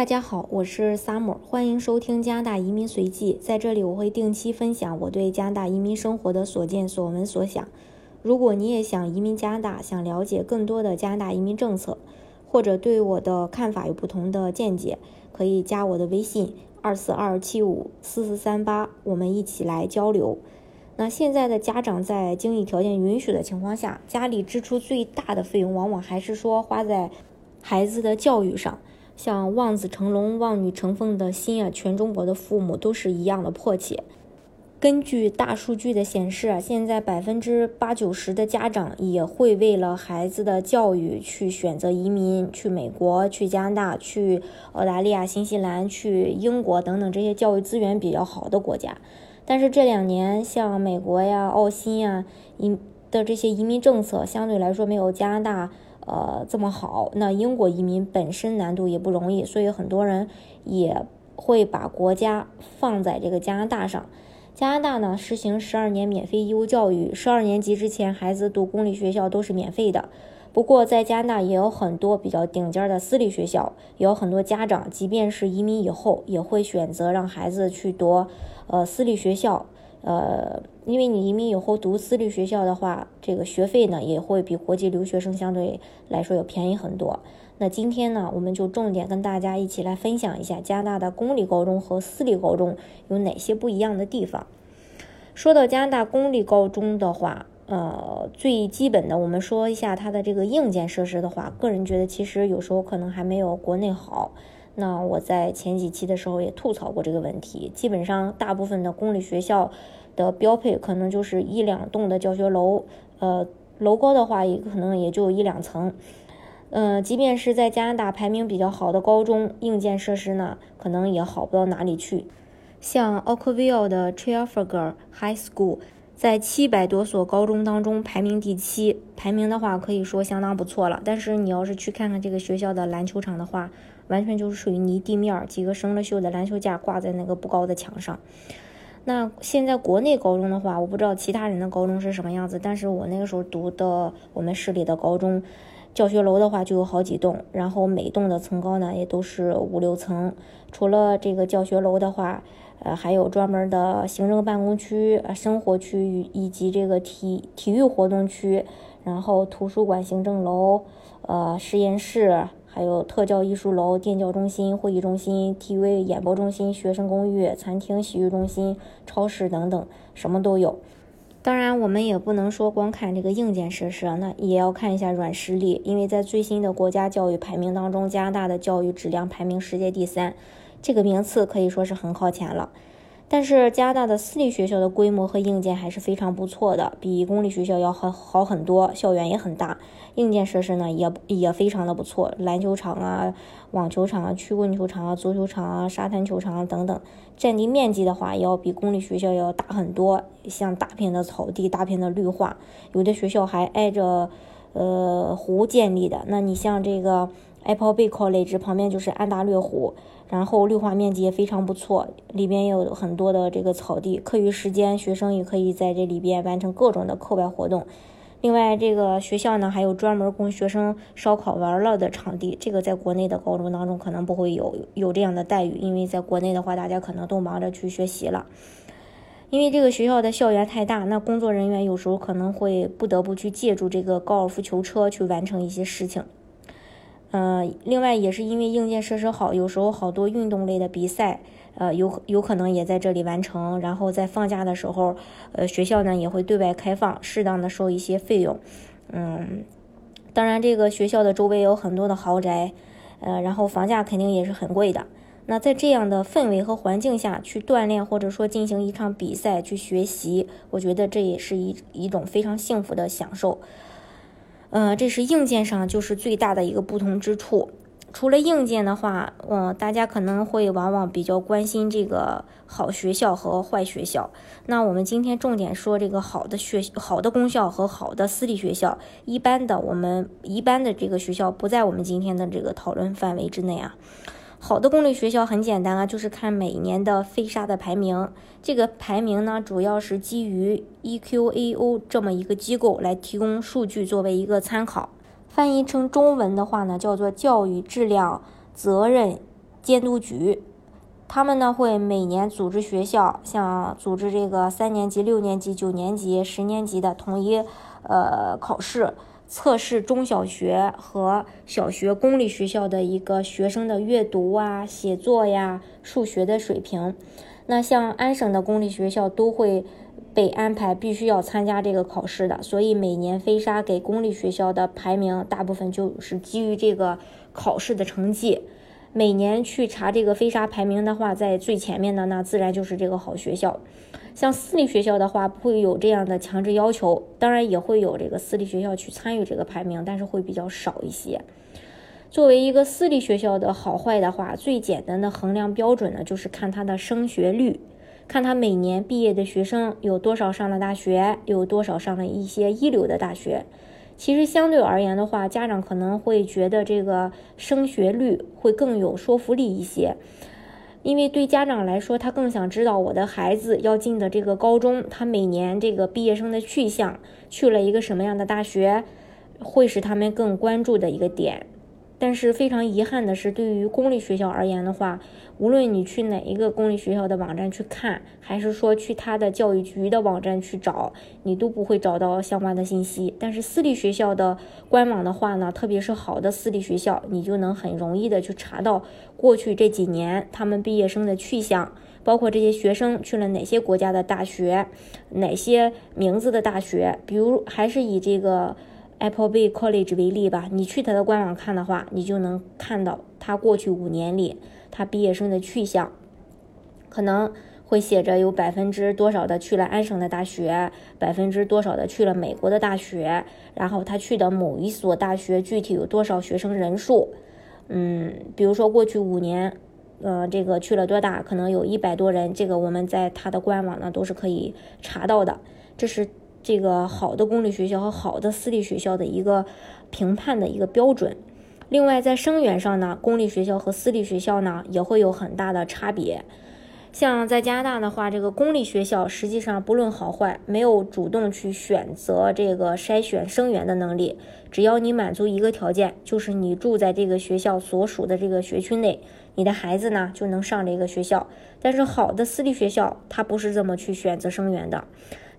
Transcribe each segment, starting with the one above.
大家好，我是 Summer，欢迎收听加拿大移民随记。在这里，我会定期分享我对加拿大移民生活的所见所闻所想。如果你也想移民加拿大，想了解更多的加拿大移民政策，或者对我的看法有不同的见解，可以加我的微信二四二七五四四三八，我们一起来交流。那现在的家长在经济条件允许的情况下，家里支出最大的费用往往还是说花在孩子的教育上。像望子成龙、望女成凤的心啊，全中国的父母都是一样的迫切。根据大数据的显示啊，现在百分之八九十的家长也会为了孩子的教育去选择移民，去美国、去加拿大、去澳大利亚、新西兰、去英国等等这些教育资源比较好的国家。但是这两年，像美国呀、澳新呀移的这些移民政策，相对来说没有加拿大呃这么好。那英国移民本身难度也不容易，所以很多人也会把国家放在这个加拿大上。加拿大呢，实行十二年免费义务教育，十二年级之前孩子读公立学校都是免费的。不过，在加拿大也有很多比较顶尖的私立学校，也有很多家长，即便是移民以后，也会选择让孩子去读，呃，私立学校。呃，因为你移民以后读私立学校的话，这个学费呢也会比国际留学生相对来说要便宜很多。那今天呢，我们就重点跟大家一起来分享一下加拿大的公立高中和私立高中有哪些不一样的地方。说到加拿大公立高中的话，呃，最基本的，我们说一下它的这个硬件设施的话，个人觉得其实有时候可能还没有国内好。那我在前几期的时候也吐槽过这个问题。基本上大部分的公立学校的标配可能就是一两栋的教学楼，呃，楼高的话也可能也就一两层。嗯，即便是在加拿大排名比较好的高中，硬件设施呢，可能也好不到哪里去。像 Oakville 的 Trafalgar High School。在七百多所高中当中排名第七，排名的话可以说相当不错了。但是你要是去看看这个学校的篮球场的话，完全就是属于泥地面，几个生了锈的篮球架挂在那个不高的墙上。那现在国内高中的话，我不知道其他人的高中是什么样子，但是我那个时候读的我们市里的高中，教学楼的话就有好几栋，然后每栋的层高呢也都是五六层。除了这个教学楼的话，呃，还有专门的行政办公区、生活区以及这个体体育活动区，然后图书馆、行政楼、呃实验室，还有特教艺术楼、电教中心、会议中心、TV 演播中心、学生公寓、餐厅、洗浴中心、超市等等，什么都有。当然，我们也不能说光看这个硬件设施，那也要看一下软实力，因为在最新的国家教育排名当中，加拿大的教育质量排名世界第三。这个名次可以说是很靠前了，但是加拿大的私立学校的规模和硬件还是非常不错的，比公立学校要好好很多，校园也很大，硬件设施呢也也非常的不错，篮球场啊、网球场啊、曲棍球场啊、足球场啊、沙滩球场啊等等，占地面积的话要比公立学校要大很多，像大片的草地、大片的绿化，有的学校还挨着呃湖建立的，那你像这个。Apple Bay College 旁边就是安大略湖，然后绿化面积也非常不错，里边也有很多的这个草地。课余时间，学生也可以在这里边完成各种的课外活动。另外，这个学校呢还有专门供学生烧烤玩乐的场地，这个在国内的高中当中可能不会有有这样的待遇，因为在国内的话，大家可能都忙着去学习了。因为这个学校的校园太大，那工作人员有时候可能会不得不去借助这个高尔夫球车去完成一些事情。呃，另外也是因为硬件设施好，有时候好多运动类的比赛，呃，有有可能也在这里完成。然后在放假的时候，呃，学校呢也会对外开放，适当的收一些费用。嗯，当然这个学校的周围有很多的豪宅，呃，然后房价肯定也是很贵的。那在这样的氛围和环境下去锻炼，或者说进行一场比赛去学习，我觉得这也是一一种非常幸福的享受。呃，这是硬件上就是最大的一个不同之处。除了硬件的话，嗯，大家可能会往往比较关心这个好学校和坏学校。那我们今天重点说这个好的学好的公校和好的私立学校。一般的我们一般的这个学校不在我们今天的这个讨论范围之内啊。好的公立学校很简单啊，就是看每年的飞沙的排名。这个排名呢，主要是基于 EQAO 这么一个机构来提供数据作为一个参考。翻译成中文的话呢，叫做教育质量责任监督局。他们呢会每年组织学校，像组织这个三年级、六年级、九年级、十年级的统一呃考试，测试中小学和小学公立学校的一个学生的阅读啊、写作呀、数学的水平。那像安省的公立学校都会被安排必须要参加这个考试的，所以每年飞沙给公立学校的排名大部分就是基于这个考试的成绩。每年去查这个飞沙排名的话，在最前面的那自然就是这个好学校。像私立学校的话，不会有这样的强制要求，当然也会有这个私立学校去参与这个排名，但是会比较少一些。作为一个私立学校的好坏的话，最简单的衡量标准呢，就是看它的升学率，看它每年毕业的学生有多少上了大学，有多少上了一些一流的大学。其实相对而言的话，家长可能会觉得这个升学率会更有说服力一些，因为对家长来说，他更想知道我的孩子要进的这个高中，他每年这个毕业生的去向，去了一个什么样的大学，会是他们更关注的一个点。但是非常遗憾的是，对于公立学校而言的话，无论你去哪一个公立学校的网站去看，还是说去他的教育局的网站去找，你都不会找到相关的信息。但是私立学校的官网的话呢，特别是好的私立学校，你就能很容易的去查到过去这几年他们毕业生的去向，包括这些学生去了哪些国家的大学，哪些名字的大学，比如还是以这个。Appleby College 为例吧，你去它的官网看的话，你就能看到它过去五年里它毕业生的去向，可能会写着有百分之多少的去了安省的大学，百分之多少的去了美国的大学，然后他去的某一所大学具体有多少学生人数，嗯，比如说过去五年，呃，这个去了多大，可能有一百多人，这个我们在它的官网呢都是可以查到的，这是。这个好的公立学校和好的私立学校的一个评判的一个标准。另外，在生源上呢，公立学校和私立学校呢也会有很大的差别。像在加拿大的话，这个公立学校实际上不论好坏，没有主动去选择这个筛选生源的能力。只要你满足一个条件，就是你住在这个学校所属的这个学区内，你的孩子呢就能上这个学校。但是好的私立学校，它不是这么去选择生源的。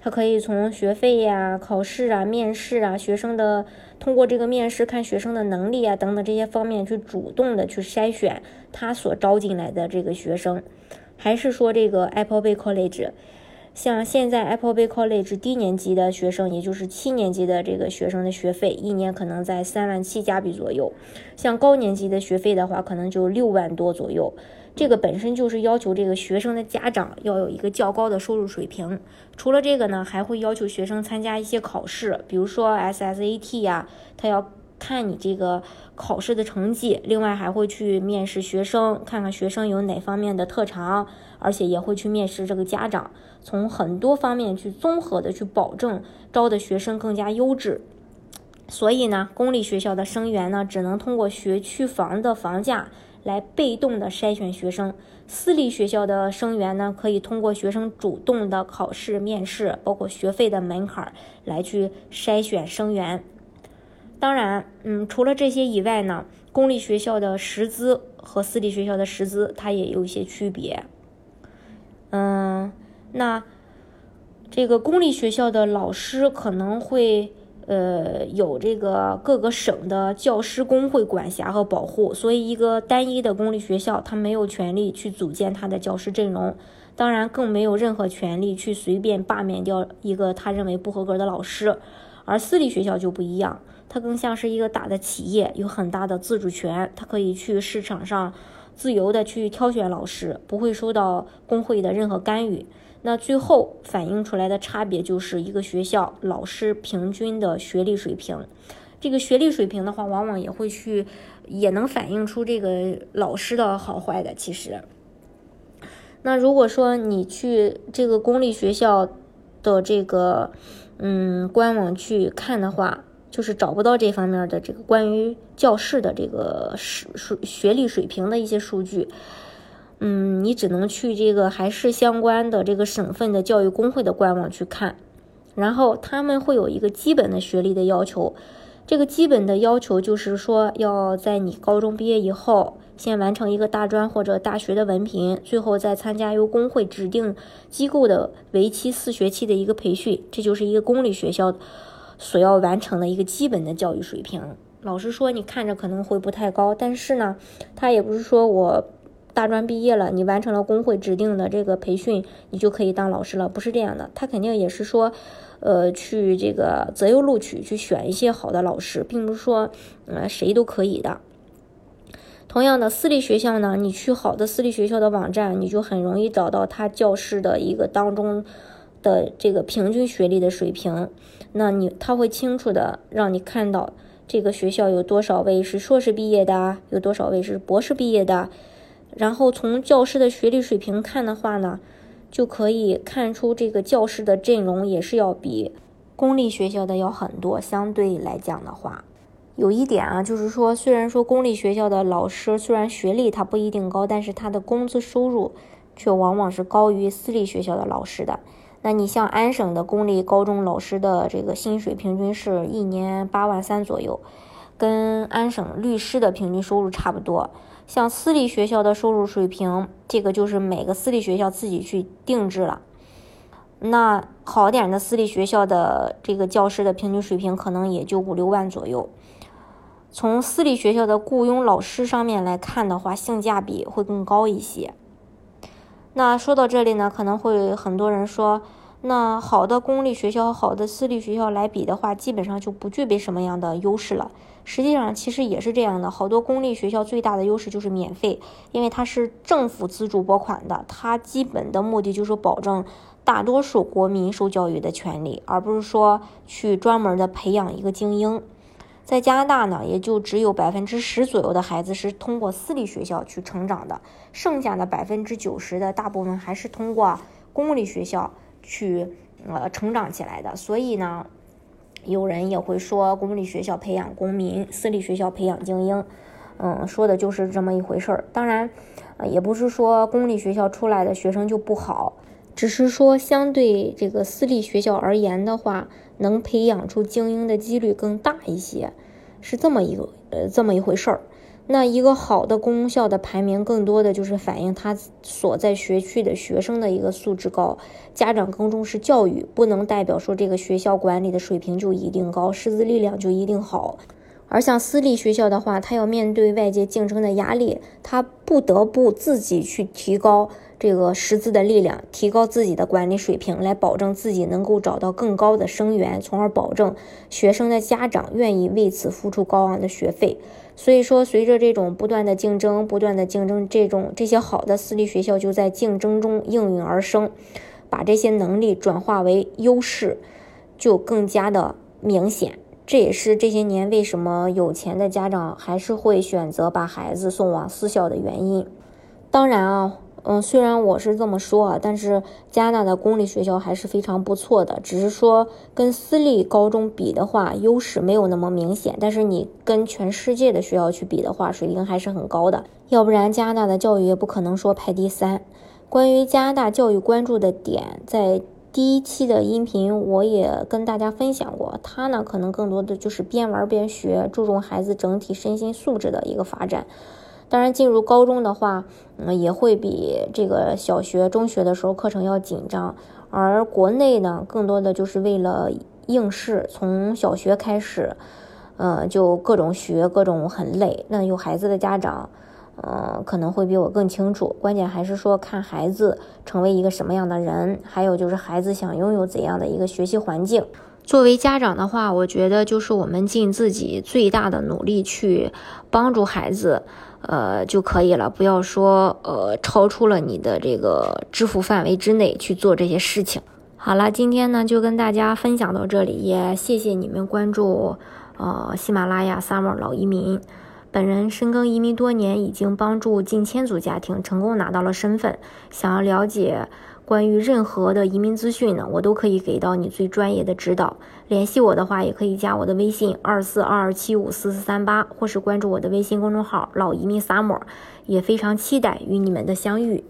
他可以从学费呀、考试啊、面试啊、学生的通过这个面试看学生的能力啊等等这些方面去主动的去筛选他所招进来的这个学生，还是说这个 Appleby College，像现在 Appleby College 低年级的学生，也就是七年级的这个学生的学费一年可能在三万七加币左右，像高年级的学费的话，可能就六万多左右。这个本身就是要求这个学生的家长要有一个较高的收入水平。除了这个呢，还会要求学生参加一些考试，比如说 SSAT 呀，他要看你这个考试的成绩。另外还会去面试学生，看看学生有哪方面的特长，而且也会去面试这个家长，从很多方面去综合的去保证招的学生更加优质。所以呢，公立学校的生源呢，只能通过学区房的房价。来被动的筛选学生，私立学校的生源呢，可以通过学生主动的考试、面试，包括学费的门槛来去筛选生源。当然，嗯，除了这些以外呢，公立学校的师资和私立学校的师资它也有一些区别。嗯，那这个公立学校的老师可能会。呃，有这个各个省的教师工会管辖和保护，所以一个单一的公立学校，他没有权利去组建他的教师阵容，当然更没有任何权利去随便罢免掉一个他认为不合格的老师。而私立学校就不一样，它更像是一个大的企业，有很大的自主权，它可以去市场上自由的去挑选老师，不会受到工会的任何干预。那最后反映出来的差别就是一个学校老师平均的学历水平，这个学历水平的话，往往也会去，也能反映出这个老师的好坏的。其实，那如果说你去这个公立学校的这个嗯官网去看的话，就是找不到这方面的这个关于教室的这个数数学历水平的一些数据。嗯，你只能去这个还是相关的这个省份的教育工会的官网去看，然后他们会有一个基本的学历的要求，这个基本的要求就是说，要在你高中毕业以后，先完成一个大专或者大学的文凭，最后再参加由工会指定机构的为期四学期的一个培训，这就是一个公立学校所要完成的一个基本的教育水平。老实说，你看着可能会不太高，但是呢，他也不是说我大专毕业了，你完成了工会指定的这个培训，你就可以当老师了，不是这样的。他肯定也是说。呃，去这个择优录取，去选一些好的老师，并不是说，呃，谁都可以的。同样的，私立学校呢，你去好的私立学校的网站，你就很容易找到他教室的一个当中的这个平均学历的水平。那你他会清楚的让你看到这个学校有多少位是硕士毕业的，有多少位是博士毕业的。然后从教师的学历水平看的话呢？就可以看出，这个教师的阵容也是要比公立学校的要很多。相对来讲的话，有一点啊，就是说，虽然说公立学校的老师虽然学历他不一定高，但是他的工资收入却往往是高于私立学校的老师的。那你像安省的公立高中老师的这个薪水平均是一年八万三左右，跟安省律师的平均收入差不多。像私立学校的收入水平，这个就是每个私立学校自己去定制了。那好点的私立学校的这个教师的平均水平可能也就五六万左右。从私立学校的雇佣老师上面来看的话，性价比会更高一些。那说到这里呢，可能会很多人说，那好的公立学校和好的私立学校来比的话，基本上就不具备什么样的优势了。实际上，其实也是这样的。好多公立学校最大的优势就是免费，因为它是政府资助拨款的，它基本的目的就是保证大多数国民受教育的权利，而不是说去专门的培养一个精英。在加拿大呢，也就只有百分之十左右的孩子是通过私立学校去成长的，剩下的百分之九十的大部分还是通过公立学校去呃成长起来的。所以呢。有人也会说，公立学校培养公民，私立学校培养精英，嗯，说的就是这么一回事儿。当然，呃，也不是说公立学校出来的学生就不好，只是说相对这个私立学校而言的话，能培养出精英的几率更大一些，是这么一个呃这么一回事儿。那一个好的公校的排名，更多的就是反映他所在学区的学生的一个素质高，家长更重视教育，不能代表说这个学校管理的水平就一定高，师资力量就一定好。而像私立学校的话，他要面对外界竞争的压力，他不得不自己去提高。这个师资的力量，提高自己的管理水平，来保证自己能够找到更高的生源，从而保证学生的家长愿意为此付出高昂的学费。所以说，随着这种不断的竞争，不断的竞争，这种这些好的私立学校就在竞争中应运而生，把这些能力转化为优势，就更加的明显。这也是这些年为什么有钱的家长还是会选择把孩子送往私校的原因。当然啊。嗯，虽然我是这么说啊，但是加拿大的公立学校还是非常不错的。只是说跟私立高中比的话，优势没有那么明显。但是你跟全世界的学校去比的话，水平还是很高的。要不然加拿大的教育也不可能说排第三。关于加拿大教育关注的点，在第一期的音频我也跟大家分享过。它呢，可能更多的就是边玩边学，注重孩子整体身心素质的一个发展。当然，进入高中的话，嗯，也会比这个小学、中学的时候课程要紧张。而国内呢，更多的就是为了应试，从小学开始，呃，就各种学，各种很累。那有孩子的家长，呃，可能会比我更清楚。关键还是说看孩子成为一个什么样的人，还有就是孩子想拥有怎样的一个学习环境。作为家长的话，我觉得就是我们尽自己最大的努力去帮助孩子。呃就可以了，不要说呃超出了你的这个支付范围之内去做这些事情。好了，今天呢就跟大家分享到这里，也谢谢你们关注呃喜马拉雅 summer 老移民。本人深耕移民多年，已经帮助近千组家庭成功拿到了身份。想要了解。关于任何的移民资讯呢，我都可以给到你最专业的指导。联系我的话，也可以加我的微信二四二二七五四四三八，或是关注我的微信公众号“老移民萨摩也非常期待与你们的相遇。